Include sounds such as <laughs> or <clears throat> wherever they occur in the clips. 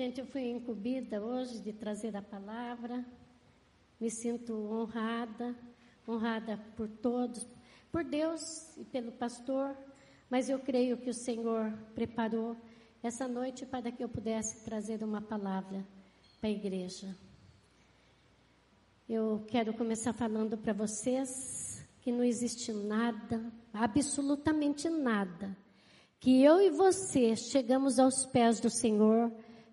Gente, eu fui incumbida hoje de trazer a palavra. Me sinto honrada, honrada por todos, por Deus e pelo pastor, mas eu creio que o Senhor preparou essa noite para que eu pudesse trazer uma palavra para a igreja. Eu quero começar falando para vocês que não existe nada, absolutamente nada, que eu e você chegamos aos pés do Senhor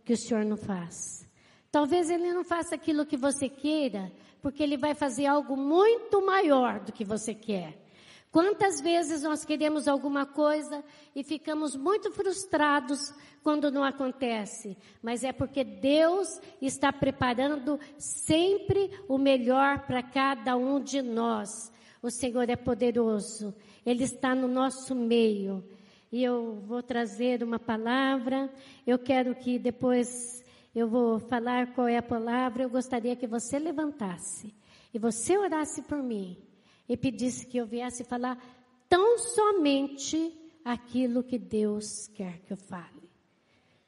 que o Senhor não faz. Talvez Ele não faça aquilo que você queira, porque Ele vai fazer algo muito maior do que você quer. Quantas vezes nós queremos alguma coisa e ficamos muito frustrados quando não acontece, mas é porque Deus está preparando sempre o melhor para cada um de nós. O Senhor é poderoso, Ele está no nosso meio. E eu vou trazer uma palavra, eu quero que depois eu vou falar qual é a palavra, eu gostaria que você levantasse e você orasse por mim e pedisse que eu viesse falar tão somente aquilo que Deus quer que eu fale.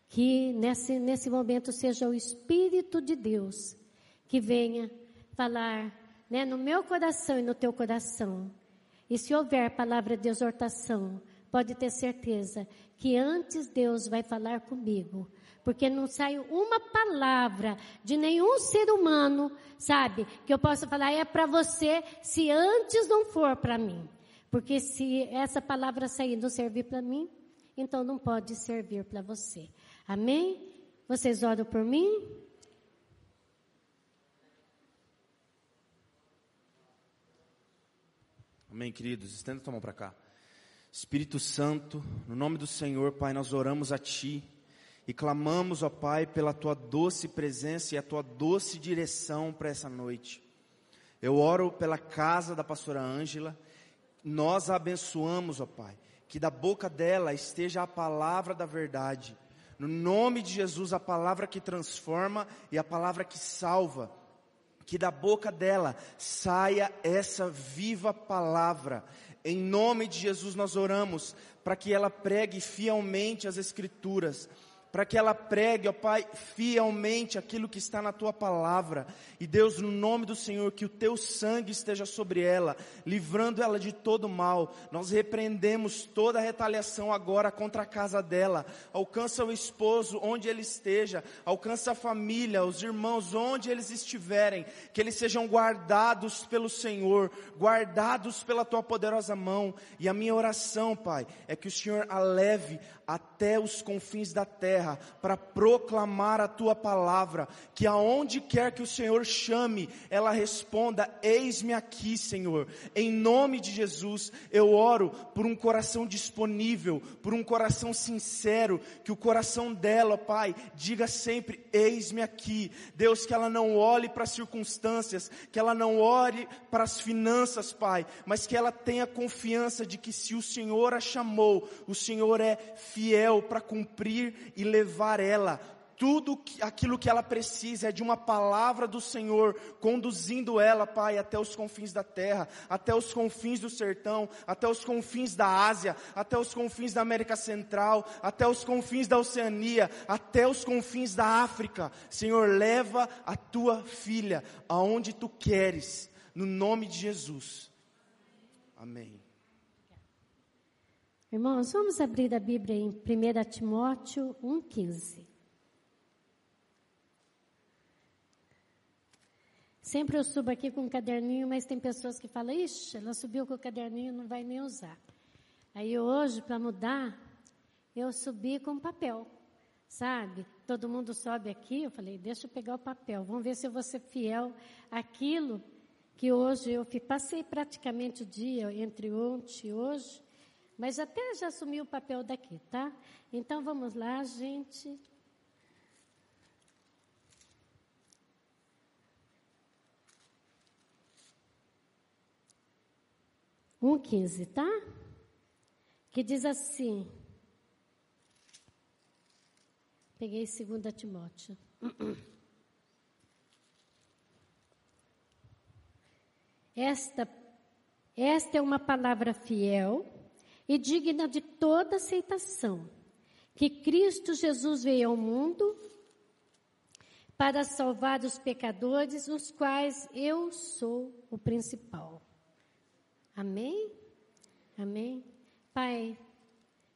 Que nesse, nesse momento seja o Espírito de Deus que venha falar né, no meu coração e no teu coração. E se houver palavra de exortação, pode ter certeza que antes Deus vai falar comigo porque não sai uma palavra de nenhum ser humano, sabe, que eu possa falar é para você, se antes não for para mim. Porque se essa palavra sair não servir para mim, então não pode servir para você. Amém? Vocês oram por mim? Amém, queridos. Estenda tua mão para cá. Espírito Santo, no nome do Senhor, Pai, nós oramos a Ti e clamamos, ó Pai, pela tua doce presença e a tua doce direção para essa noite. Eu oro pela casa da pastora Ângela, nós a abençoamos, ó Pai, que da boca dela esteja a palavra da verdade. No nome de Jesus, a palavra que transforma e a palavra que salva. Que da boca dela saia essa viva palavra. Em nome de Jesus nós oramos para que ela pregue fielmente as Escrituras para que ela pregue, ó Pai, fielmente aquilo que está na tua palavra. E Deus, no nome do Senhor, que o teu sangue esteja sobre ela, livrando ela de todo mal. Nós repreendemos toda a retaliação agora contra a casa dela. Alcança o esposo onde ele esteja, alcança a família, os irmãos onde eles estiverem, que eles sejam guardados pelo Senhor, guardados pela tua poderosa mão. E a minha oração, Pai, é que o Senhor a leve até os confins da terra para proclamar a tua palavra, que aonde quer que o Senhor chame, ela responda: Eis-me aqui, Senhor. Em nome de Jesus, eu oro por um coração disponível, por um coração sincero, que o coração dela, Pai, diga sempre: Eis-me aqui. Deus, que ela não olhe para as circunstâncias, que ela não olhe para as finanças, Pai, mas que ela tenha confiança de que se o Senhor a chamou, o Senhor é fiel para cumprir e levar ela. Tudo aquilo que ela precisa é de uma palavra do Senhor, conduzindo ela, Pai, até os confins da terra, até os confins do sertão, até os confins da Ásia, até os confins da América Central, até os confins da Oceania, até os confins da África. Senhor, leva a tua filha aonde tu queres, no nome de Jesus. Amém. Irmãos, vamos abrir a Bíblia em 1 Timóteo 1,15. Sempre eu subo aqui com um caderninho, mas tem pessoas que falam, ixi, ela subiu com o caderninho, não vai nem usar. Aí hoje, para mudar, eu subi com papel, sabe? Todo mundo sobe aqui, eu falei, deixa eu pegar o papel, vamos ver se eu vou ser fiel àquilo que hoje eu passei praticamente o dia entre ontem e hoje, mas até já assumiu o papel daqui, tá? Então vamos lá, gente. Um quinze, tá? Que diz assim. Peguei 2 Timóteo. <clears throat> Esta, esta é uma palavra fiel e digna de toda aceitação, que Cristo Jesus veio ao mundo para salvar os pecadores, os quais eu sou o principal. Amém? Amém? Pai,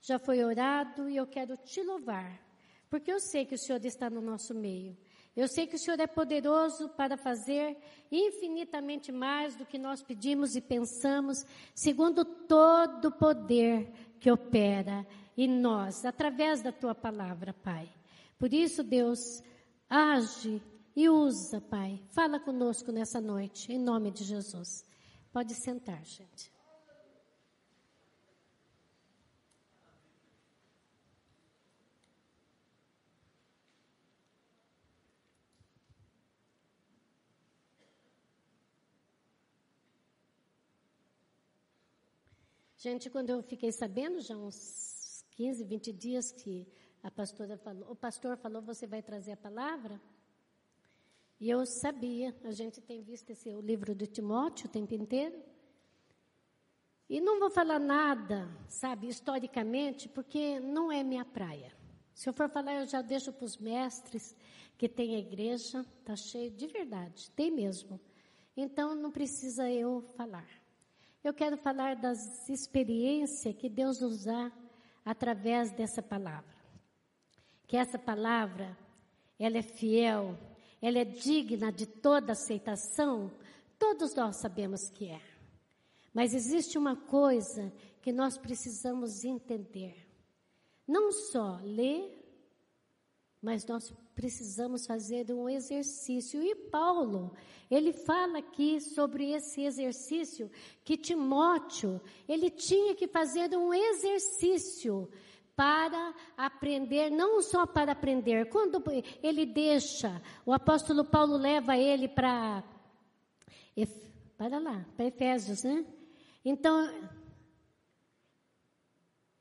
já foi orado e eu quero te louvar, porque eu sei que o Senhor está no nosso meio. Eu sei que o Senhor é poderoso para fazer infinitamente mais do que nós pedimos e pensamos, segundo todo o poder que opera em nós, através da tua palavra, Pai. Por isso, Deus, age e usa, Pai. Fala conosco nessa noite, em nome de Jesus. Pode sentar, gente. Gente, quando eu fiquei sabendo, já uns 15, 20 dias que a pastora falou, o pastor falou, você vai trazer a palavra? E eu sabia, a gente tem visto esse o livro de Timóteo o tempo inteiro. E não vou falar nada, sabe, historicamente, porque não é minha praia. Se eu for falar, eu já deixo para os mestres que tem a igreja, está cheio de verdade, tem mesmo. Então não precisa eu falar. Eu quero falar das experiências que Deus dá através dessa palavra. Que essa palavra, ela é fiel, ela é digna de toda aceitação, todos nós sabemos que é. Mas existe uma coisa que nós precisamos entender. Não só ler, mas nós precisamos fazer um exercício. E Paulo, ele fala aqui sobre esse exercício que Timóteo, ele tinha que fazer um exercício para aprender, não só para aprender. Quando ele deixa, o apóstolo Paulo leva ele para para lá, para Efésios, né? Então,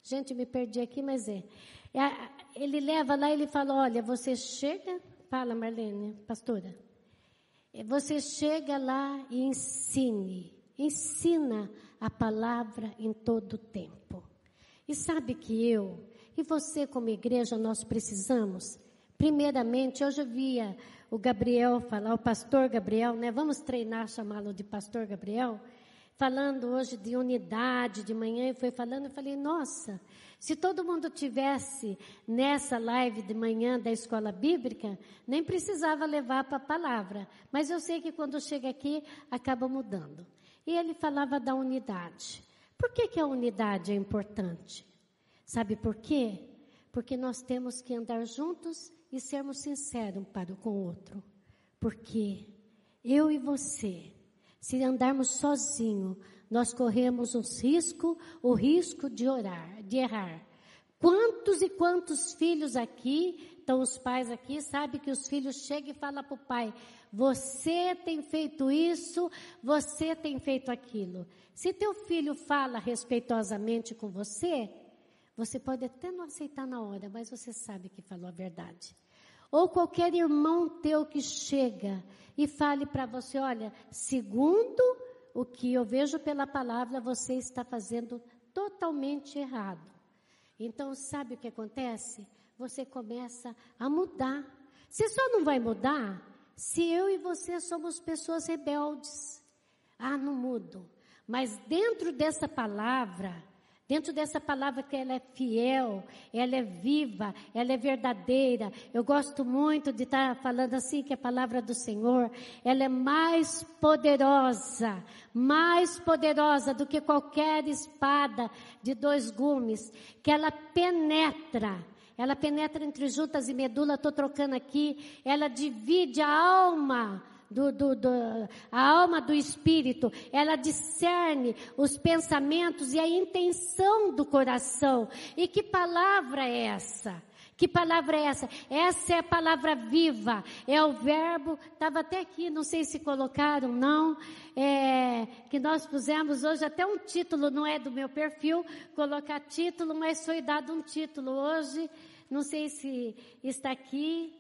gente, me perdi aqui, mas é. é ele leva lá e ele fala: Olha, você chega, fala Marlene, pastora, você chega lá e ensine, ensina a palavra em todo o tempo. E sabe que eu e você, como igreja, nós precisamos, primeiramente, hoje eu via o Gabriel falar, o pastor Gabriel, né? Vamos treinar, chamá-lo de pastor Gabriel falando hoje de unidade de manhã e foi falando, eu falei, nossa, se todo mundo tivesse nessa live de manhã da escola bíblica, nem precisava levar para a palavra. Mas eu sei que quando chega aqui, acaba mudando. E ele falava da unidade. Por que, que a unidade é importante? Sabe por quê? Porque nós temos que andar juntos e sermos sinceros um para com o outro. Porque eu e você se andarmos sozinho, nós corremos os risco, o risco de orar, de errar. Quantos e quantos filhos aqui, estão os pais aqui, sabe que os filhos chegam e falam para o pai, você tem feito isso, você tem feito aquilo. Se teu filho fala respeitosamente com você, você pode até não aceitar na hora, mas você sabe que falou a verdade. Ou qualquer irmão teu que chega e fale para você: olha, segundo o que eu vejo pela palavra, você está fazendo totalmente errado. Então, sabe o que acontece? Você começa a mudar. Você só não vai mudar se eu e você somos pessoas rebeldes. Ah, não mudo. Mas dentro dessa palavra, Dentro dessa palavra que ela é fiel, ela é viva, ela é verdadeira. Eu gosto muito de estar falando assim que a palavra do Senhor, ela é mais poderosa, mais poderosa do que qualquer espada de dois gumes, que ela penetra ela penetra entre juntas e medula, estou trocando aqui. Ela divide a alma do, do, do, a alma do espírito, ela discerne os pensamentos e a intenção do coração. E que palavra é essa? Que palavra é essa? Essa é a palavra viva, é o verbo, estava até aqui, não sei se colocaram, não, é, que nós pusemos hoje até um título, não é do meu perfil, colocar título, mas foi dado um título hoje, não sei se está aqui,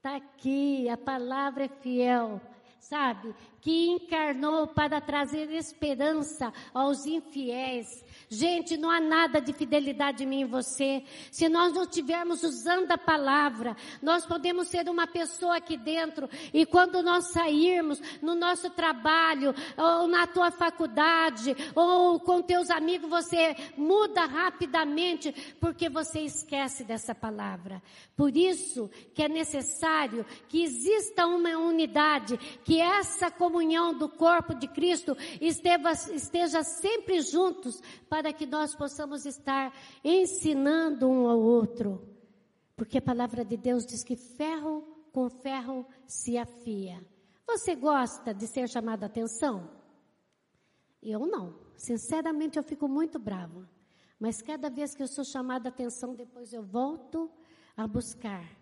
Está aqui, a palavra é fiel. Sabe? Que encarnou para trazer esperança aos infiéis. Gente, não há nada de fidelidade em mim e você. Se nós não estivermos usando a palavra, nós podemos ser uma pessoa aqui dentro e quando nós sairmos no nosso trabalho, ou na tua faculdade, ou com teus amigos, você muda rapidamente porque você esquece dessa palavra. Por isso que é necessário que exista uma unidade, que essa comunhão do corpo de Cristo esteja, esteja sempre juntos para que nós possamos estar ensinando um ao outro. Porque a palavra de Deus diz que ferro com ferro se afia. Você gosta de ser chamado a atenção? Eu não. Sinceramente, eu fico muito brava. Mas cada vez que eu sou chamada atenção, depois eu volto a buscar.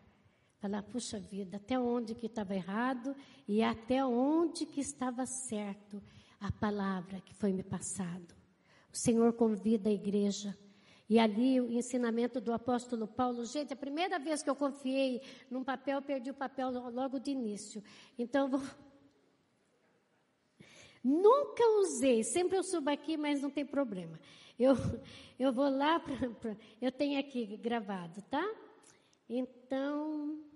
Falar, puxa vida, até onde que estava errado e até onde que estava certo a palavra que foi me passado. O Senhor convida a igreja. E ali o ensinamento do apóstolo Paulo, gente, a primeira vez que eu confiei num papel, perdi o papel logo de início. Então, vou... <laughs> nunca usei, sempre eu subo aqui, mas não tem problema. Eu, eu vou lá, pra, pra, eu tenho aqui gravado, tá? Então,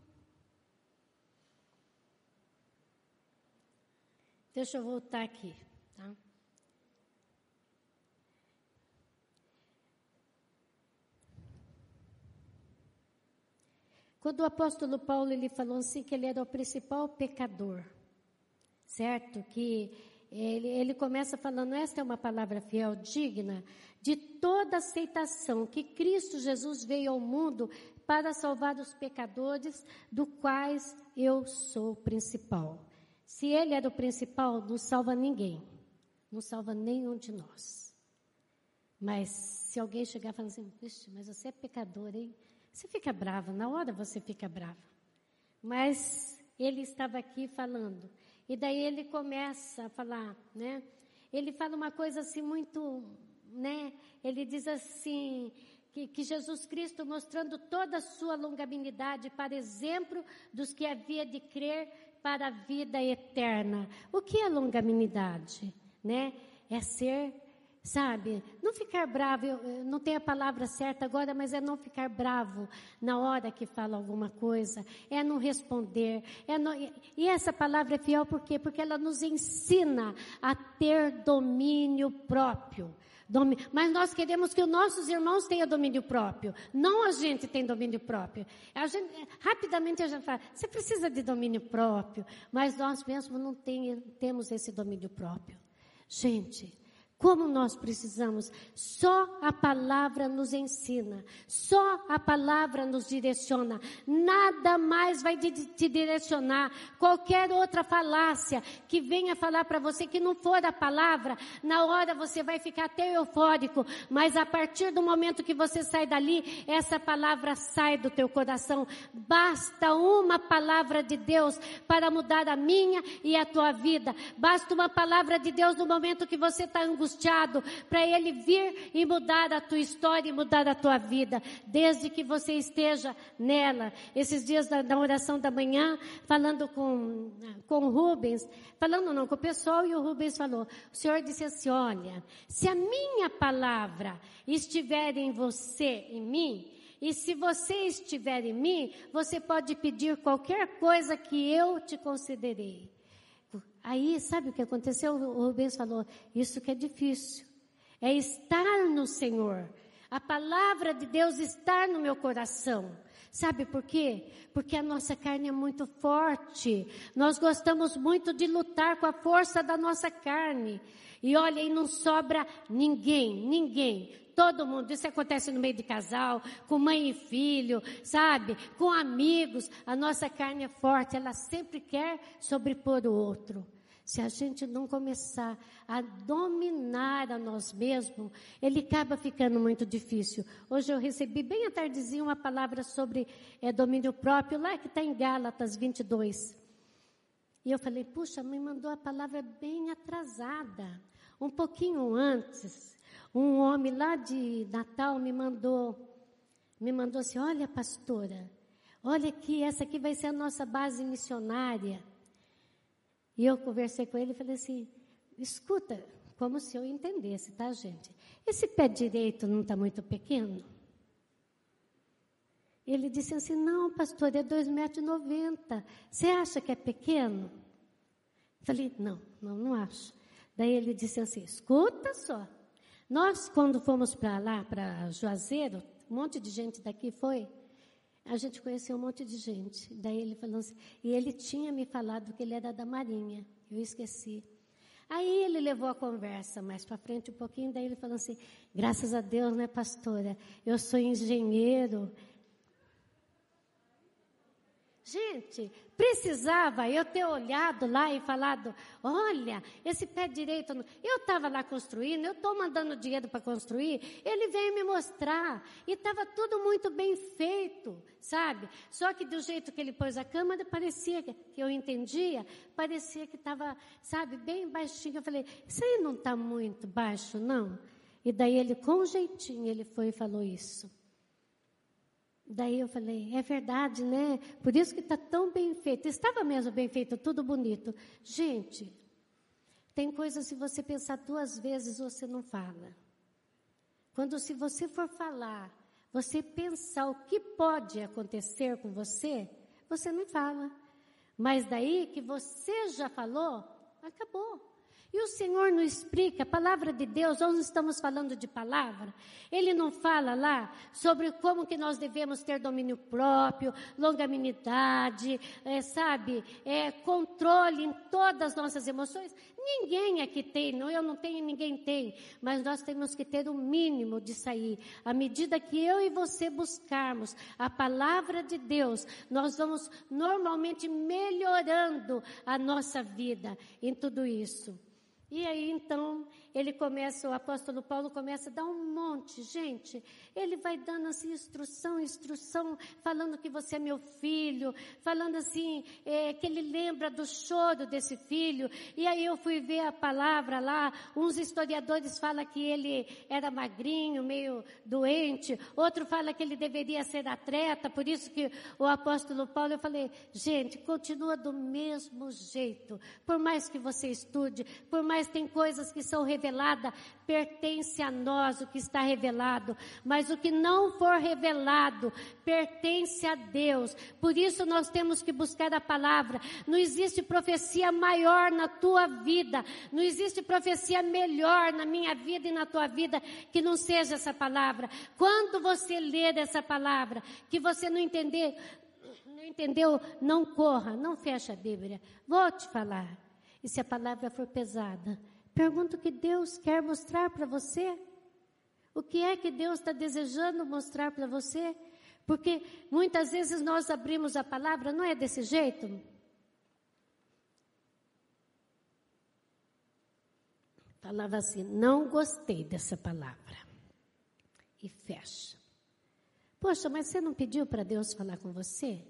deixa eu voltar aqui, tá? Quando o apóstolo Paulo ele falou assim que ele era o principal pecador, certo? Que ele, ele começa falando, esta é uma palavra fiel, digna de toda aceitação, que Cristo Jesus veio ao mundo para salvar os pecadores, do quais eu sou o principal. Se ele era o principal, não salva ninguém, não salva nenhum de nós. Mas se alguém chegar falar assim, mas você é pecador, hein? Você fica brava, na hora você fica brava. Mas ele estava aqui falando. E daí ele começa a falar, né? Ele fala uma coisa assim muito, né? Ele diz assim, que, que, Jesus Cristo mostrando toda a sua longanimidade para exemplo dos que havia de crer para a vida eterna. O que é longanimidade? Né? É ser Sabe? Não ficar bravo, eu, não tenho a palavra certa agora, mas é não ficar bravo na hora que fala alguma coisa, é não responder. É não, e essa palavra é fiel por quê? Porque ela nos ensina a ter domínio próprio. Mas nós queremos que os nossos irmãos tenham domínio próprio. Não a gente tem domínio próprio. A gente, rapidamente a gente fala, você precisa de domínio próprio. Mas nós mesmos não tem, temos esse domínio próprio. Gente, como nós precisamos. Só a palavra nos ensina, só a palavra nos direciona. Nada mais vai te direcionar. Qualquer outra falácia que venha falar para você que não for a palavra, na hora você vai ficar até eufórico, mas a partir do momento que você sai dali, essa palavra sai do teu coração. Basta uma palavra de Deus para mudar a minha e a tua vida. Basta uma palavra de Deus no momento que você está angustiado angustiado para Ele vir e mudar a tua história e mudar a tua vida, desde que você esteja nela. Esses dias da, da oração da manhã, falando com, com o Rubens, falando não com o pessoal, e o Rubens falou, o Senhor disse assim, olha, se a minha palavra estiver em você, em mim, e se você estiver em mim, você pode pedir qualquer coisa que eu te concederei. Aí, sabe o que aconteceu? O Rubens falou: Isso que é difícil. É estar no Senhor. A palavra de Deus estar no meu coração. Sabe por quê? Porque a nossa carne é muito forte. Nós gostamos muito de lutar com a força da nossa carne. E olha, e não sobra ninguém, ninguém todo mundo. Isso acontece no meio de casal, com mãe e filho, sabe? Com amigos. A nossa carne é forte, ela sempre quer sobrepor o outro. Se a gente não começar a dominar a nós mesmos, ele acaba ficando muito difícil. Hoje eu recebi bem à tardezinha uma palavra sobre é, domínio próprio, lá que está em Gálatas 22. E eu falei, puxa, me mandou a palavra bem atrasada. Um pouquinho antes, um homem lá de Natal me mandou, me mandou assim, olha pastora, olha aqui, essa aqui vai ser a nossa base missionária. E eu conversei com ele e falei assim: escuta, como se eu entendesse, tá, gente? Esse pé direito não está muito pequeno? Ele disse assim: Não, pastor, é 2,90 metros. Você acha que é pequeno? Falei: Não, não, não acho. Daí ele disse assim: Escuta só. Nós, quando fomos para lá, para Juazeiro, um monte de gente daqui foi. A gente conheceu um monte de gente. Daí ele falou assim, e ele tinha me falado que ele era da Marinha. Eu esqueci. Aí ele levou a conversa mais para frente um pouquinho, daí ele falou assim: graças a Deus, né, pastora? Eu sou engenheiro, Gente, precisava eu ter olhado lá e falado: olha, esse pé direito. Eu estava lá construindo, eu estou mandando dinheiro para construir. Ele veio me mostrar. E estava tudo muito bem feito, sabe? Só que do jeito que ele pôs a câmera, parecia que eu entendia, parecia que estava, sabe, bem baixinho. Eu falei: isso aí não está muito baixo, não? E daí ele, com jeitinho, ele foi e falou isso. Daí eu falei, é verdade, né? Por isso que está tão bem feito. Estava mesmo bem feito, tudo bonito. Gente, tem coisas se você pensar duas vezes você não fala. Quando se você for falar, você pensar o que pode acontecer com você, você não fala. Mas daí que você já falou, acabou. E o Senhor não explica, a palavra de Deus, nós estamos falando de palavra, Ele não fala lá sobre como que nós devemos ter domínio próprio, longanimidade, é, sabe, é, controle em todas as nossas emoções. Ninguém aqui tem, não, eu não tenho, ninguém tem, mas nós temos que ter o um mínimo de sair. À medida que eu e você buscarmos a palavra de Deus, nós vamos normalmente melhorando a nossa vida em tudo isso. E aí então ele começa, o apóstolo Paulo começa a dar um monte, gente. Ele vai dando assim instrução, instrução, falando que você é meu filho, falando assim, é, que ele lembra do choro desse filho. E aí eu fui ver a palavra lá, uns historiadores falam que ele era magrinho, meio doente, outro fala que ele deveria ser atleta, por isso que o apóstolo Paulo, eu falei, gente, continua do mesmo jeito. Por mais que você estude, por mais tem coisas que são reveladas, revelada, pertence a nós o que está revelado, mas o que não for revelado pertence a Deus. Por isso nós temos que buscar a palavra. Não existe profecia maior na tua vida, não existe profecia melhor na minha vida e na tua vida que não seja essa palavra. Quando você ler essa palavra, que você não entender, não entendeu, não corra, não feche a Bíblia. Vou te falar. E se a palavra for pesada, Pergunta o que Deus quer mostrar para você. O que é que Deus está desejando mostrar para você? Porque muitas vezes nós abrimos a palavra, não é desse jeito? Falava assim, não gostei dessa palavra. E fecha. Poxa, mas você não pediu para Deus falar com você?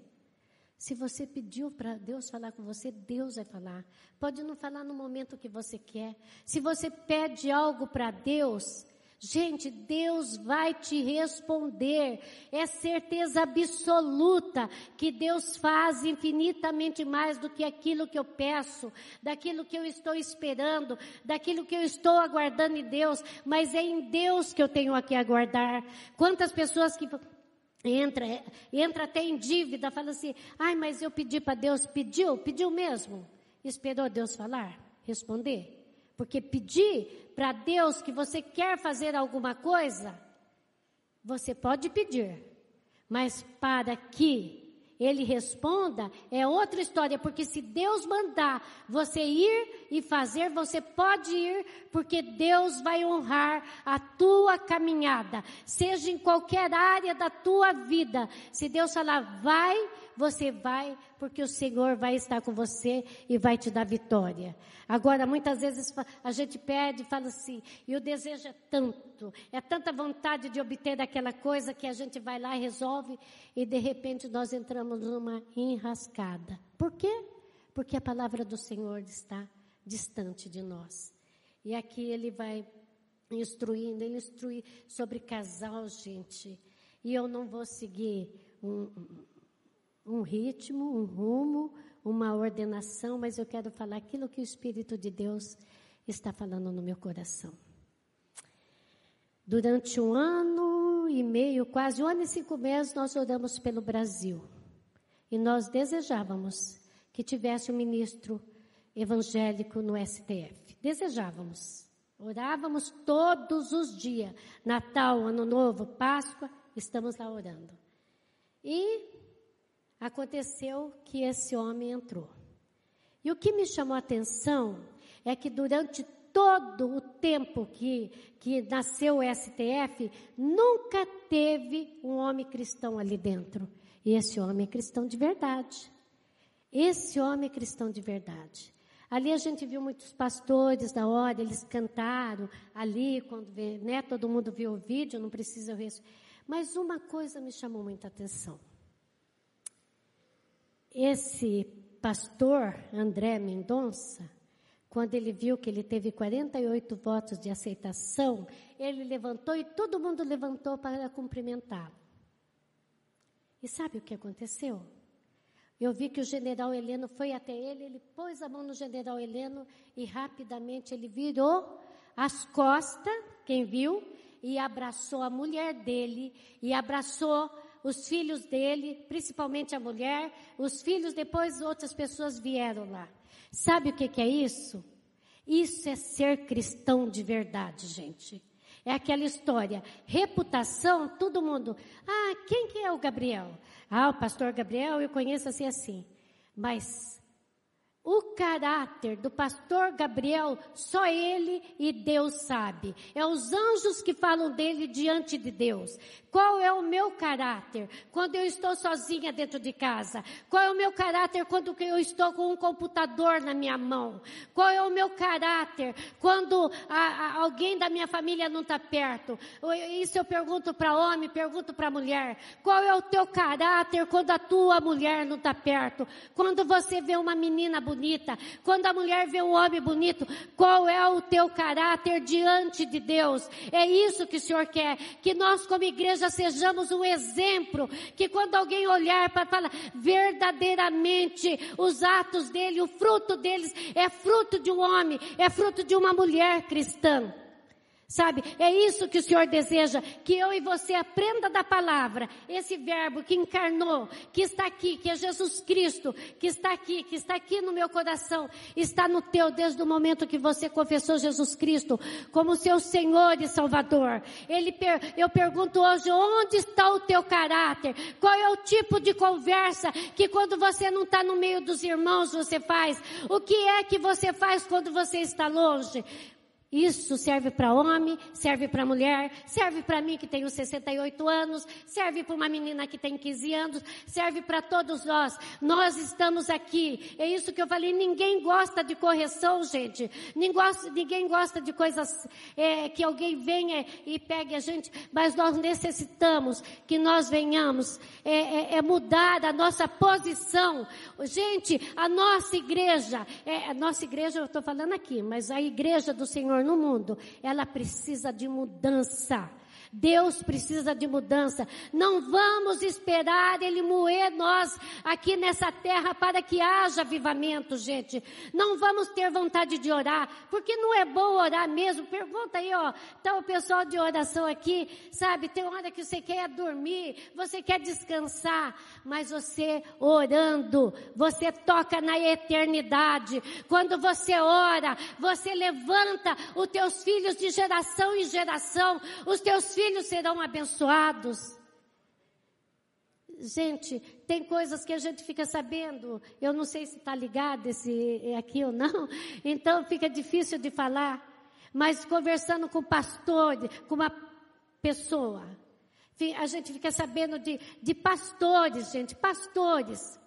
Se você pediu para Deus falar com você, Deus vai falar. Pode não falar no momento que você quer. Se você pede algo para Deus, gente, Deus vai te responder. É certeza absoluta que Deus faz infinitamente mais do que aquilo que eu peço, daquilo que eu estou esperando, daquilo que eu estou aguardando em Deus. Mas é em Deus que eu tenho aqui aguardar. Quantas pessoas que entra, entra até em dívida, fala assim: ai, mas eu pedi para Deus, pediu, pediu mesmo. Esperou Deus falar, responder. Porque pedir para Deus que você quer fazer alguma coisa, você pode pedir, mas para que ele responda, é outra história, porque se Deus mandar você ir e fazer, você pode ir, porque Deus vai honrar a tua caminhada, seja em qualquer área da tua vida. Se Deus falar, vai, você vai, porque o Senhor vai estar com você e vai te dar vitória. Agora, muitas vezes a gente pede e fala assim, e o desejo é tanto, é tanta vontade de obter aquela coisa que a gente vai lá e resolve, e de repente nós entramos numa enrascada. Por quê? Porque a palavra do Senhor está distante de nós. E aqui ele vai instruindo, ele instrui sobre casal, gente. E eu não vou seguir um, um ritmo, um rumo, uma ordenação, mas eu quero falar aquilo que o Espírito de Deus está falando no meu coração. Durante um ano e meio, quase um ano e cinco meses, nós oramos pelo Brasil. E nós desejávamos que tivesse um ministro evangélico no STF. Desejávamos. Orávamos todos os dias. Natal, Ano Novo, Páscoa, estamos lá orando. E aconteceu que esse homem entrou. E o que me chamou a atenção é que durante todo o tempo que, que nasceu o STF, nunca teve um homem cristão ali dentro. E esse homem é cristão de verdade. Esse homem é cristão de verdade. Ali a gente viu muitos pastores da hora, eles cantaram ali, quando né, todo mundo viu o vídeo, não precisa ver isso. Mas uma coisa me chamou muita atenção. Esse pastor André Mendonça, quando ele viu que ele teve 48 votos de aceitação, ele levantou e todo mundo levantou para cumprimentá-lo. E sabe o que aconteceu? Eu vi que o general Heleno foi até ele, ele pôs a mão no general Heleno e rapidamente ele virou as costas, quem viu, e abraçou a mulher dele e abraçou os filhos dele, principalmente a mulher, os filhos, depois outras pessoas vieram lá. Sabe o que, que é isso? Isso é ser cristão de verdade, gente. É aquela história. Reputação, todo mundo. Ah, quem que é o Gabriel? Ah, o pastor Gabriel eu conheço assim assim. Mas o caráter do pastor Gabriel, só ele e Deus sabe. É os anjos que falam dele diante de Deus. Qual é o meu caráter quando eu estou sozinha dentro de casa? Qual é o meu caráter quando eu estou com um computador na minha mão? Qual é o meu caráter quando a, a, alguém da minha família não está perto? Isso eu pergunto para homem, pergunto para mulher. Qual é o teu caráter quando a tua mulher não está perto? Quando você vê uma menina? Bonita, quando a mulher vê um homem bonito, qual é o teu caráter diante de Deus? É isso que o Senhor quer, que nós como igreja sejamos um exemplo, que quando alguém olhar para falar verdadeiramente os atos dele, o fruto deles é fruto de um homem, é fruto de uma mulher cristã. Sabe? É isso que o Senhor deseja, que eu e você aprenda da palavra, esse verbo que encarnou, que está aqui, que é Jesus Cristo, que está aqui, que está aqui no meu coração, está no teu desde o momento que você confessou Jesus Cristo como seu Senhor e Salvador. Ele, eu pergunto hoje, onde está o teu caráter? Qual é o tipo de conversa que quando você não está no meio dos irmãos você faz? O que é que você faz quando você está longe? Isso serve para homem, serve para mulher, serve para mim que tenho 68 anos, serve para uma menina que tem 15 anos, serve para todos nós. Nós estamos aqui. É isso que eu falei. Ninguém gosta de correção, gente. Ninguém gosta, de coisas é, que alguém venha e pegue a gente. Mas nós necessitamos que nós venhamos é, é, é mudar a nossa posição. Gente, a nossa igreja, é, a nossa igreja eu estou falando aqui, mas a igreja do Senhor no mundo, ela precisa de mudança. Deus precisa de mudança. Não vamos esperar Ele moer nós aqui nessa terra para que haja avivamento, gente. Não vamos ter vontade de orar, porque não é bom orar mesmo. Pergunta aí, ó, tá o pessoal de oração aqui, sabe? Tem hora que você quer dormir, você quer descansar, mas você orando, você toca na eternidade. Quando você ora, você levanta os teus filhos de geração em geração, os teus filhos filhos serão abençoados. Gente, tem coisas que a gente fica sabendo, eu não sei se está ligado esse aqui ou não, <laughs> então fica difícil de falar. Mas conversando com o pastor, com uma pessoa, a gente fica sabendo de, de pastores, gente, pastores,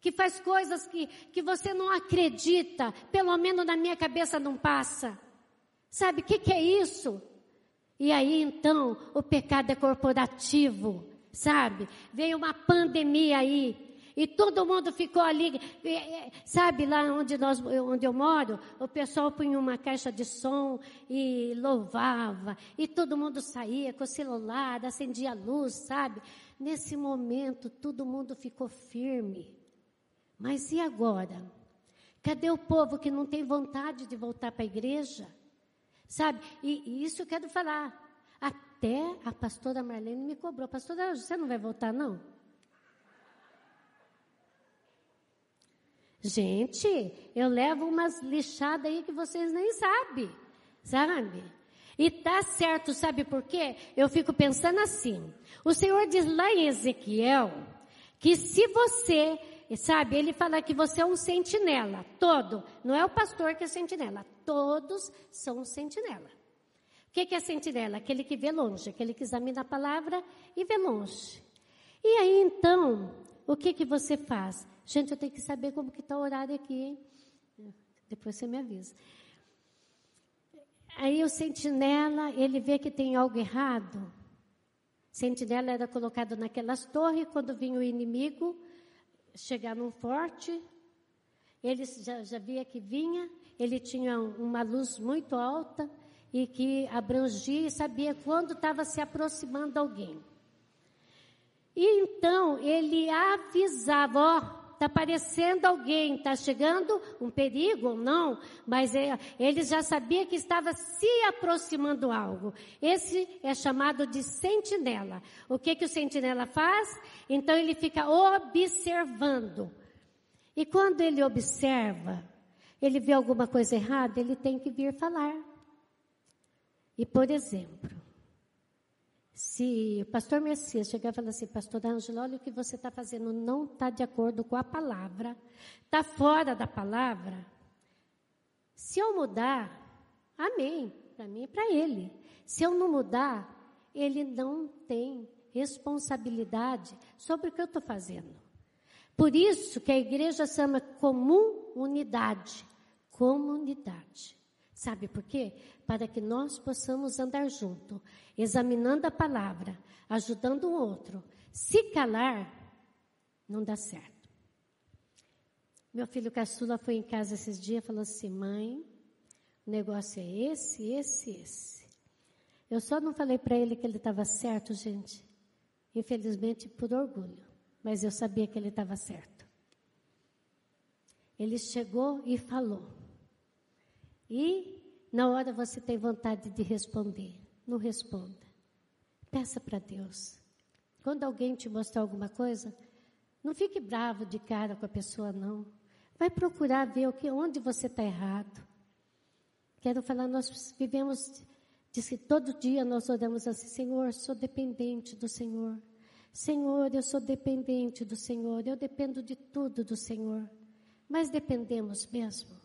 que faz coisas que, que você não acredita, pelo menos na minha cabeça não passa. Sabe o que, que é isso? E aí então o pecado é corporativo, sabe? Veio uma pandemia aí. E todo mundo ficou ali, sabe, lá onde, nós, onde eu moro, o pessoal punha uma caixa de som e louvava, e todo mundo saía com o celular, acendia a luz, sabe? Nesse momento, todo mundo ficou firme. Mas e agora? Cadê o povo que não tem vontade de voltar para a igreja? Sabe? E, e, isso eu quero falar. Até a pastora Marlene me cobrou. Pastora, você não vai voltar, não? Gente, eu levo umas lixadas aí que vocês nem sabem, sabe? E tá certo, sabe por quê? Eu fico pensando assim. O Senhor diz lá em Ezequiel que se você, sabe, ele fala que você é um sentinela, todo. Não é o pastor que é sentinela, todos são sentinela. O que, que é sentinela? Aquele que vê longe, aquele que examina a palavra e vê longe. E aí então, o que que você faz? Gente, eu tenho que saber como que está o horário aqui, hein? Depois você me avisa. Aí o sentinela, ele vê que tem algo errado. Sentinela era colocado naquelas torres, quando vinha o inimigo chegar num forte, ele já, já via que vinha, ele tinha uma luz muito alta e que abrangia e sabia quando estava se aproximando alguém. E então ele avisava, ó, Está aparecendo alguém, está chegando um perigo ou não, mas é, ele já sabia que estava se aproximando algo. Esse é chamado de sentinela. O que, que o sentinela faz? Então ele fica observando. E quando ele observa, ele vê alguma coisa errada, ele tem que vir falar. E, por exemplo, se o pastor Messias chegar e falar assim, pastor Ângela, olha o que você está fazendo, não está de acordo com a palavra, está fora da palavra. Se eu mudar, amém, para mim e para ele. Se eu não mudar, ele não tem responsabilidade sobre o que eu estou fazendo. Por isso que a igreja chama comum unidade. Comunidade. Sabe por quê? Para que nós possamos andar junto, examinando a palavra, ajudando o outro. Se calar, não dá certo. Meu filho caçula foi em casa esses dias e falou assim: mãe, o negócio é esse, esse, esse. Eu só não falei para ele que ele estava certo, gente. Infelizmente, por orgulho. Mas eu sabia que ele estava certo. Ele chegou e falou. E na hora você tem vontade de responder, não responda. Peça para Deus. Quando alguém te mostrar alguma coisa, não fique bravo de cara com a pessoa, não. Vai procurar ver o que, onde você está errado. Quero falar, nós vivemos, diz que todo dia nós oramos assim, Senhor, sou dependente do Senhor. Senhor, eu sou dependente do Senhor, eu dependo de tudo do Senhor. Mas dependemos mesmo.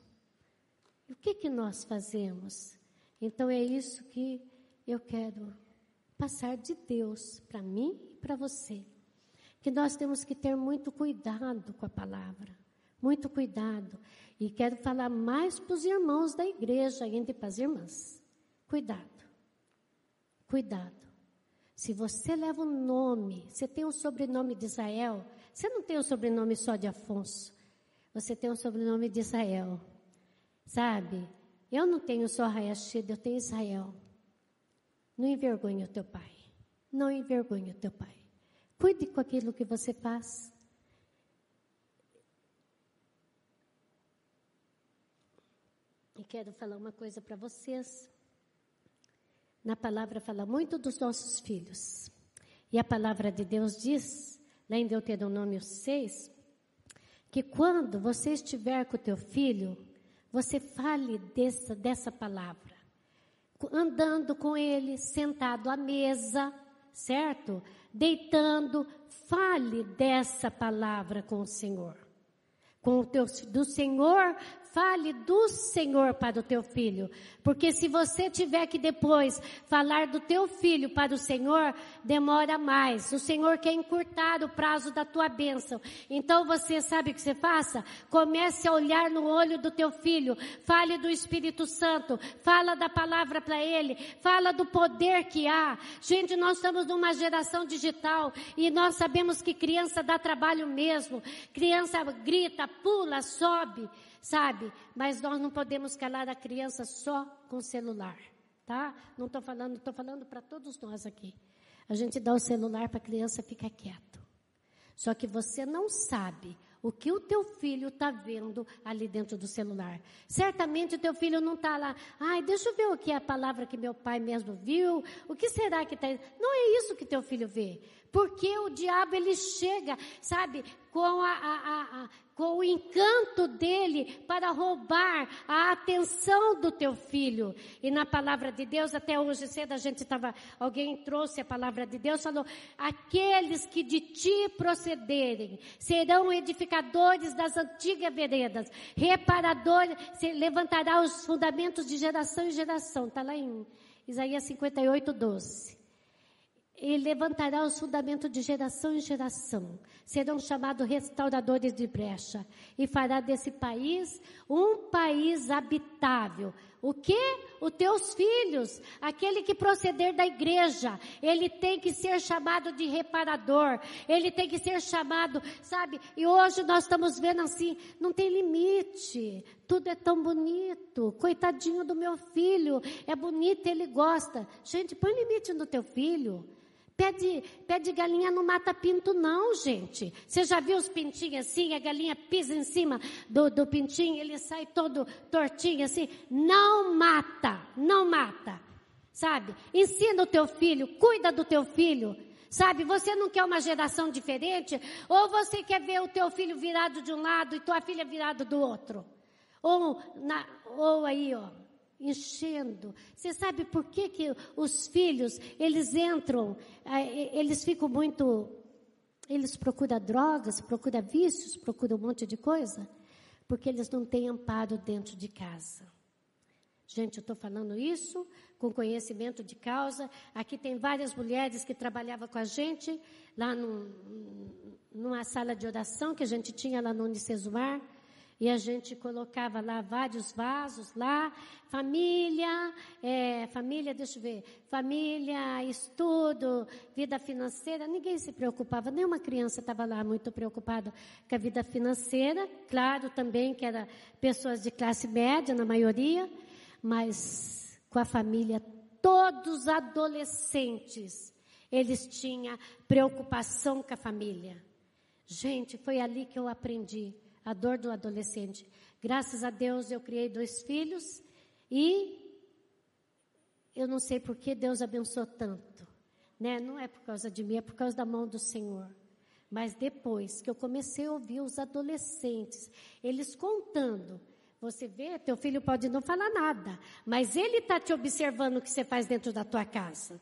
E o que, que nós fazemos? Então é isso que eu quero passar de Deus para mim e para você. Que nós temos que ter muito cuidado com a palavra. Muito cuidado. E quero falar mais para os irmãos da igreja ainda e para as irmãs. Cuidado. Cuidado. Se você leva o um nome, você tem o um sobrenome de Israel, você não tem o um sobrenome só de Afonso. Você tem o sobrenome de Israel. Sabe? Eu não tenho só Hayashida, eu tenho Israel. Não envergonhe o teu pai. Não envergonhe o teu pai. Cuide com aquilo que você faz. E quero falar uma coisa para vocês. Na palavra fala muito dos nossos filhos. E a palavra de Deus diz, lá em Deuteronômio 6, que quando você estiver com o teu filho, você fale dessa, dessa palavra. Andando com ele, sentado à mesa, certo? Deitando, fale dessa palavra com o Senhor. Com o teu, do Senhor Fale do Senhor para o teu filho. Porque se você tiver que depois falar do teu filho para o Senhor, demora mais. O Senhor quer encurtar o prazo da tua bênção. Então você sabe o que você faça? Comece a olhar no olho do teu filho. Fale do Espírito Santo. Fala da palavra para ele. Fala do poder que há. Gente, nós estamos numa geração digital e nós sabemos que criança dá trabalho mesmo. Criança grita, pula, sobe sabe? Mas nós não podemos calar a criança só com celular, tá? Não estou falando, estou falando para todos nós aqui. A gente dá o celular para a criança ficar quieto. Só que você não sabe o que o teu filho está vendo ali dentro do celular. Certamente o teu filho não está lá, ai, deixa eu ver o que é a palavra que meu pai mesmo viu, o que será que está. Não é isso que teu filho vê. Porque o diabo ele chega, sabe, com, a, a, a, com o encanto dele para roubar a atenção do teu filho. E na palavra de Deus, até hoje cedo a gente estava, alguém trouxe a palavra de Deus, falou: aqueles que de ti procederem serão edificadores das antigas veredas, reparadores, levantará os fundamentos de geração em geração. Está lá em Isaías 58, 12. Ele levantará os fundamentos de geração em geração. Serão chamados restauradores de brecha. E fará desse país um país habitável. O que? Os teus filhos. Aquele que proceder da igreja. Ele tem que ser chamado de reparador. Ele tem que ser chamado, sabe? E hoje nós estamos vendo assim, não tem limite. Tudo é tão bonito. Coitadinho do meu filho. É bonito, ele gosta. Gente, põe limite no teu filho. Pé de, pé de galinha não mata pinto, não, gente. Você já viu os pintinhos assim? A galinha pisa em cima do, do pintinho, ele sai todo tortinho assim. Não mata, não mata. Sabe? Ensina o teu filho, cuida do teu filho. Sabe, você não quer uma geração diferente? Ou você quer ver o teu filho virado de um lado e tua filha virado do outro? Ou, na, ou aí, ó, enchendo. Você sabe por que, que os filhos, eles entram, eh, eles ficam muito, eles procuram drogas, procuram vícios, procuram um monte de coisa? Porque eles não têm amparo dentro de casa. Gente, eu estou falando isso com conhecimento de causa. Aqui tem várias mulheres que trabalhavam com a gente lá num, numa sala de oração que a gente tinha lá no Unicesumar. E a gente colocava lá vários vasos lá, família, é, família, deixa eu ver, família, estudo, vida financeira, ninguém se preocupava, nenhuma criança estava lá muito preocupada com a vida financeira, claro também que era pessoas de classe média na maioria, mas com a família, todos adolescentes, eles tinham preocupação com a família. Gente, foi ali que eu aprendi a dor do adolescente. Graças a Deus eu criei dois filhos e eu não sei por que Deus abençoou tanto. Né? Não é por causa de mim, é por causa da mão do Senhor. Mas depois que eu comecei a ouvir os adolescentes, eles contando, você vê, teu filho pode não falar nada, mas ele está te observando o que você faz dentro da tua casa.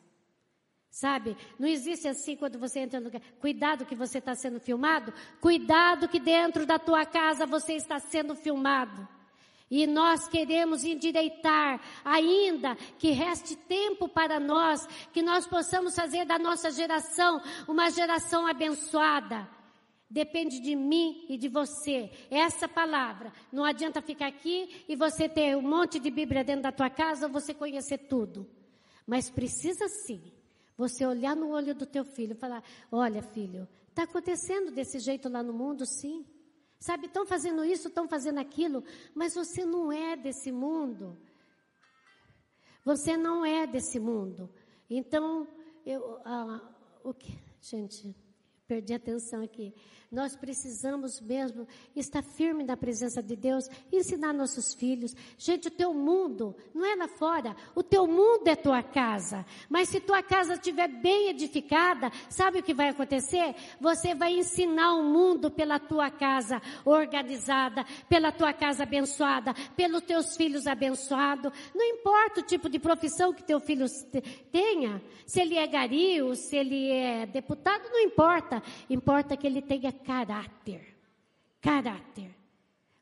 Sabe? Não existe assim quando você entra no lugar. Cuidado que você está sendo filmado. Cuidado que dentro da tua casa você está sendo filmado. E nós queremos endireitar ainda que reste tempo para nós, que nós possamos fazer da nossa geração uma geração abençoada. Depende de mim e de você. Essa palavra. Não adianta ficar aqui e você ter um monte de Bíblia dentro da tua casa ou você conhecer tudo. Mas precisa sim você olhar no olho do teu filho e falar: Olha, filho, está acontecendo desse jeito lá no mundo, sim. Sabe, estão fazendo isso, estão fazendo aquilo, mas você não é desse mundo. Você não é desse mundo. Então, eu, ah, o que, gente, perdi a atenção aqui. Nós precisamos mesmo estar firme na presença de Deus, ensinar nossos filhos. Gente, o teu mundo não é lá fora, o teu mundo é tua casa. Mas se tua casa estiver bem edificada, sabe o que vai acontecer? Você vai ensinar o mundo pela tua casa organizada, pela tua casa abençoada, pelos teus filhos abençoados. Não importa o tipo de profissão que teu filho tenha, se ele é gari se ele é deputado, não importa. Importa que ele tenha caráter. Caráter.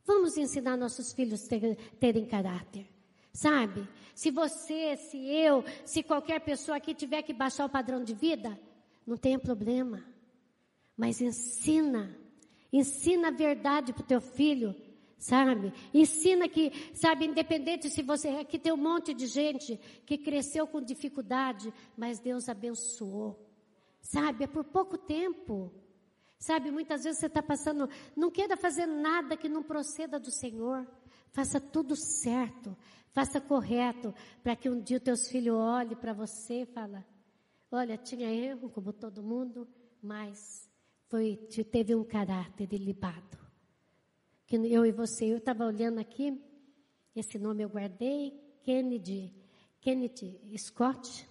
Vamos ensinar nossos filhos ter, terem caráter. Sabe? Se você, se eu, se qualquer pessoa aqui tiver que baixar o padrão de vida, não tem problema. Mas ensina. Ensina a verdade para o teu filho. Sabe? Ensina que, sabe, independente se você. Aqui tem um monte de gente que cresceu com dificuldade, mas Deus abençoou. Sabe? É por pouco tempo. Sabe, muitas vezes você está passando, não queira fazer nada que não proceda do Senhor. Faça tudo certo, faça correto, para que um dia os teus filhos olhem para você e falem, olha, tinha erro como todo mundo, mas foi, teve um caráter ilibado. que eu e você, eu estava olhando aqui, esse nome eu guardei, Kennedy, Kennedy Scott,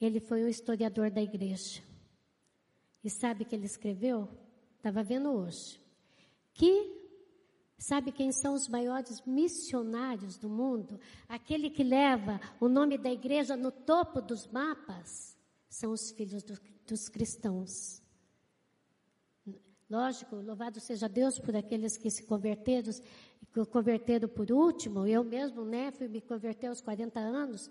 ele foi um historiador da igreja. E sabe o que ele escreveu? Estava vendo hoje. Que Sabe quem são os maiores missionários do mundo? Aquele que leva o nome da igreja no topo dos mapas? São os filhos do, dos cristãos. Lógico, louvado seja Deus por aqueles que se converteram, converteram por último. Eu mesmo, né, fui me converter aos 40 anos.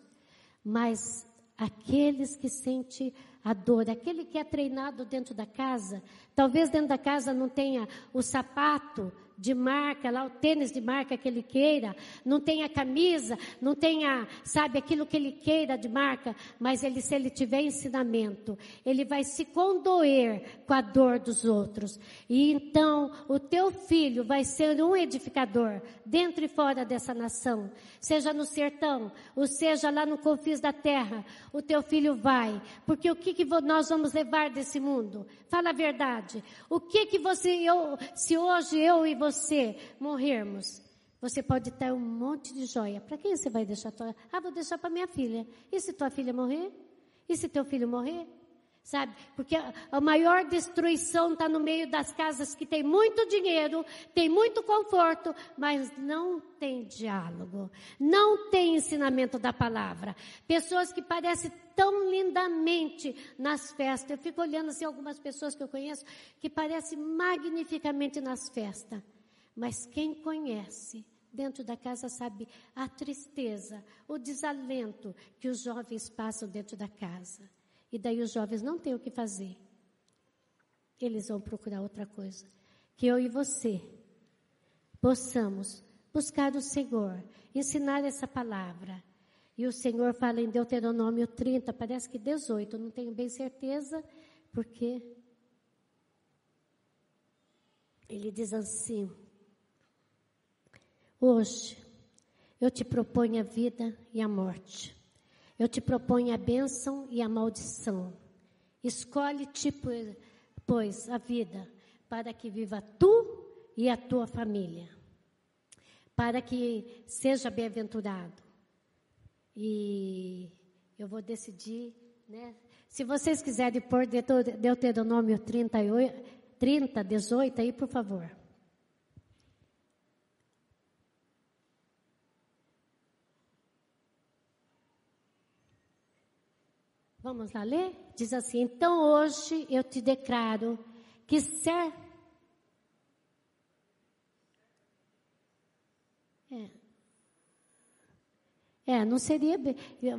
Mas aqueles que sentem a dor, aquele que é treinado dentro da casa, talvez dentro da casa não tenha o sapato de marca, lá o tênis de marca que ele queira, não tenha camisa, não tenha, sabe, aquilo que ele queira de marca, mas ele, se ele tiver ensinamento, ele vai se condoer com a dor dos outros. E então o teu filho vai ser um edificador dentro e fora dessa nação, seja no sertão, ou seja lá no confins da terra, o teu filho vai, porque o que, que nós vamos levar desse mundo? Fala a verdade. O que que você, eu, se hoje eu e você morrermos, você pode ter um monte de joia. Para quem você vai deixar tua? Ah, vou deixar para minha filha. E se tua filha morrer? E se teu filho morrer? Sabe? Porque a maior destruição está no meio das casas que tem muito dinheiro, tem muito conforto, mas não tem diálogo, não tem ensinamento da palavra. Pessoas que parecem tão lindamente nas festas. Eu fico olhando assim algumas pessoas que eu conheço que parecem magnificamente nas festas. Mas quem conhece dentro da casa sabe a tristeza, o desalento que os jovens passam dentro da casa. E daí os jovens não têm o que fazer. Eles vão procurar outra coisa. Que eu e você possamos buscar o Senhor, ensinar essa palavra. E o Senhor fala em Deuteronômio 30, parece que 18, não tenho bem certeza, porque ele diz assim: Hoje eu te proponho a vida e a morte. Eu te proponho a bênção e a maldição. Escolhe-te, pois, a vida, para que viva tu e a tua família, para que seja bem-aventurado. E eu vou decidir, né? Se vocês quiserem pôr Deuteronômio 38, 30, 18 aí, por favor. Vamos lá ler? Diz assim: Então hoje eu te declaro que ser. É. É, não seria.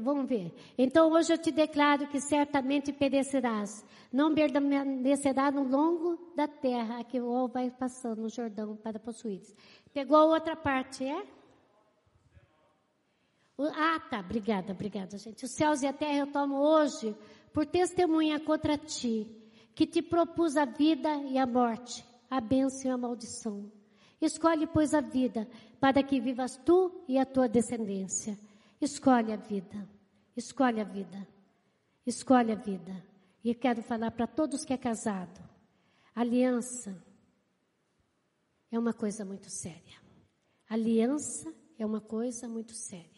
Vamos ver. Então hoje eu te declaro que certamente perecerás. Não permanecerá no longo da terra que o vai passando no Jordão para possuir. Pegou a outra parte, é? Ah, tá, obrigada, obrigada, gente. Os céus e a terra eu tomo hoje por testemunha contra ti, que te propus a vida e a morte, a bênção e a maldição. Escolhe, pois, a vida, para que vivas tu e a tua descendência. Escolhe a vida, escolhe a vida, escolhe a vida. E quero falar para todos que é casado. Aliança é uma coisa muito séria. Aliança é uma coisa muito séria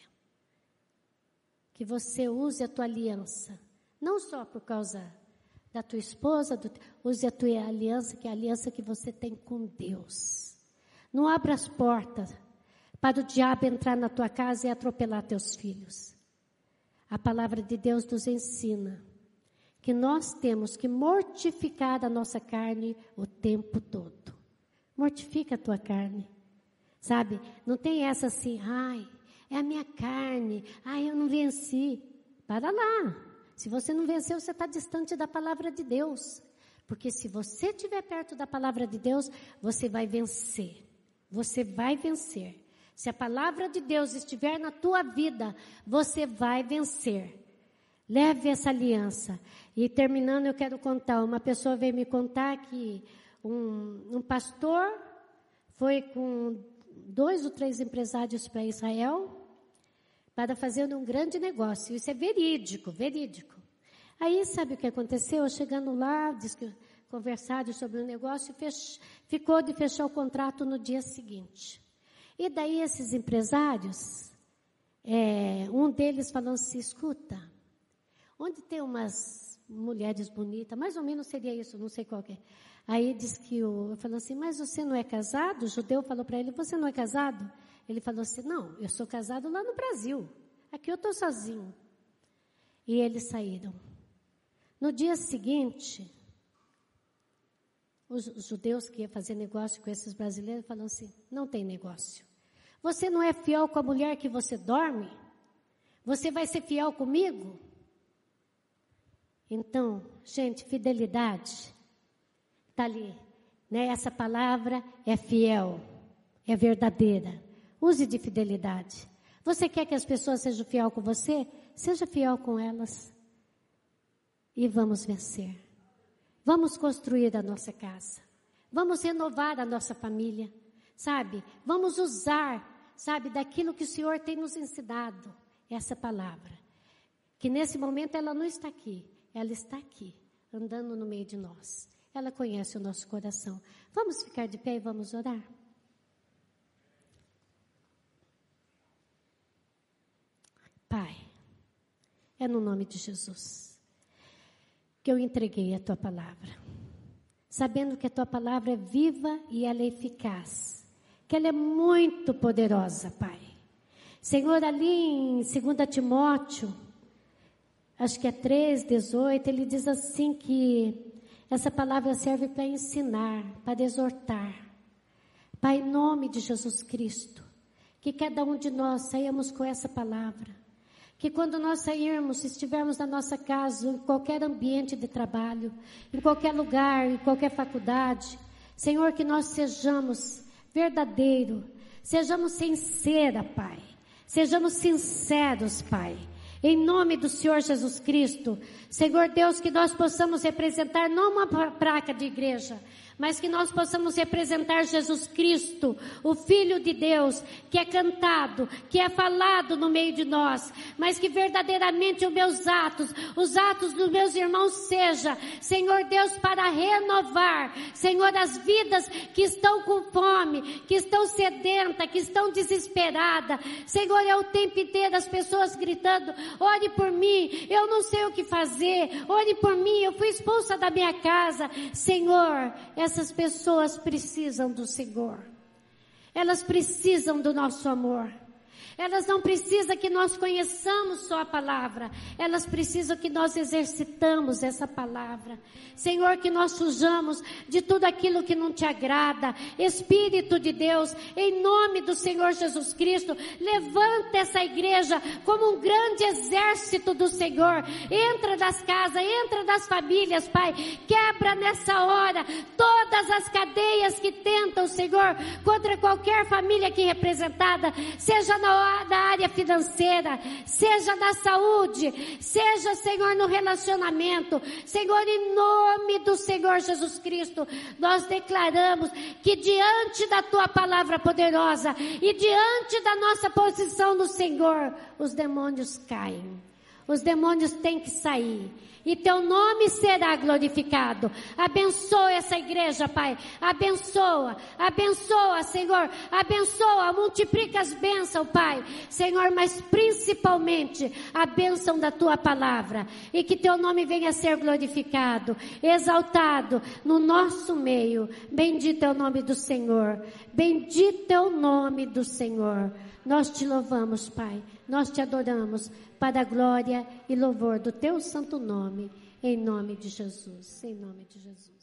que você use a tua aliança, não só por causa da tua esposa, do, use a tua aliança, que é a aliança que você tem com Deus. Não abra as portas para o diabo entrar na tua casa e atropelar teus filhos. A palavra de Deus nos ensina que nós temos que mortificar a nossa carne o tempo todo. Mortifica a tua carne. Sabe? Não tem essa assim, ai, é a minha carne. Ah, eu não venci. Para lá. Se você não venceu, você está distante da palavra de Deus. Porque se você estiver perto da palavra de Deus, você vai vencer. Você vai vencer. Se a palavra de Deus estiver na tua vida, você vai vencer. Leve essa aliança. E terminando, eu quero contar. Uma pessoa veio me contar que um, um pastor foi com dois ou três empresários para Israel para fazer um grande negócio. Isso é verídico, verídico. Aí sabe o que aconteceu? Chegando lá, diz que conversado sobre o negócio fech, ficou de fechar o contrato no dia seguinte. E daí esses empresários, é, um deles falou assim, escuta, onde tem umas mulheres bonitas, mais ou menos seria isso, não sei qual é. Aí diz que o, falou assim, mas você não é casado? O judeu falou para ele, você não é casado? Ele falou assim, não, eu sou casado lá no Brasil. Aqui eu estou sozinho. E eles saíram. No dia seguinte, os judeus que iam fazer negócio com esses brasileiros falaram assim: não tem negócio. Você não é fiel com a mulher que você dorme? Você vai ser fiel comigo? Então, gente, fidelidade está ali. Né? Essa palavra é fiel, é verdadeira. Use de fidelidade. Você quer que as pessoas sejam fiel com você? Seja fiel com elas. E vamos vencer. Vamos construir a nossa casa. Vamos renovar a nossa família. Sabe? Vamos usar, sabe, daquilo que o Senhor tem nos ensinado. Essa palavra. Que nesse momento ela não está aqui. Ela está aqui, andando no meio de nós. Ela conhece o nosso coração. Vamos ficar de pé e vamos orar? Pai, é no nome de Jesus que eu entreguei a tua palavra, sabendo que a tua palavra é viva e ela é eficaz, que ela é muito poderosa, Pai. Senhor, ali em 2 Timóteo, acho que é 3, 18, ele diz assim que essa palavra serve para ensinar, para exortar. Pai, em nome de Jesus Cristo, que cada um de nós saímos com essa palavra que quando nós sairmos, estivermos na nossa casa, em qualquer ambiente de trabalho, em qualquer lugar, em qualquer faculdade, Senhor, que nós sejamos verdadeiros, sejamos sinceros, Pai. Sejamos sinceros, Pai. Em nome do Senhor Jesus Cristo, Senhor Deus, que nós possamos representar não uma placa de igreja, mas que nós possamos representar Jesus Cristo, o Filho de Deus, que é cantado, que é falado no meio de nós, mas que verdadeiramente os meus atos, os atos dos meus irmãos seja, Senhor Deus, para renovar, Senhor, as vidas que estão com fome, que estão sedentas, que estão desesperadas. Senhor, é o tempo inteiro as pessoas gritando, ore por mim, eu não sei o que fazer, ore por mim, eu fui expulsa da minha casa. Senhor, é essas pessoas precisam do Senhor. Elas precisam do nosso amor. Elas não precisam que nós conheçamos só a palavra, elas precisam que nós exercitamos essa palavra. Senhor, que nós sujamos de tudo aquilo que não te agrada. Espírito de Deus, em nome do Senhor Jesus Cristo, levanta essa igreja como um grande exército do Senhor. Entra das casas, entra das famílias, Pai. Quebra nessa hora todas as cadeias que tentam, Senhor, contra qualquer família aqui representada, seja na da área financeira, seja da saúde, seja, Senhor, no relacionamento. Senhor, em nome do Senhor Jesus Cristo, nós declaramos que diante da tua palavra poderosa e diante da nossa posição no Senhor, os demônios caem. Os demônios têm que sair e teu nome será glorificado. Abençoa essa igreja, Pai. Abençoa, abençoa, Senhor. Abençoa, multiplica as bênçãos, Pai. Senhor, mas principalmente a bênção da tua palavra. E que teu nome venha a ser glorificado, exaltado no nosso meio. Bendito é o nome do Senhor. Bendito é o nome do Senhor. Nós te louvamos, Pai. Nós te adoramos para a glória e louvor do teu santo nome, em nome de Jesus. Em nome de Jesus.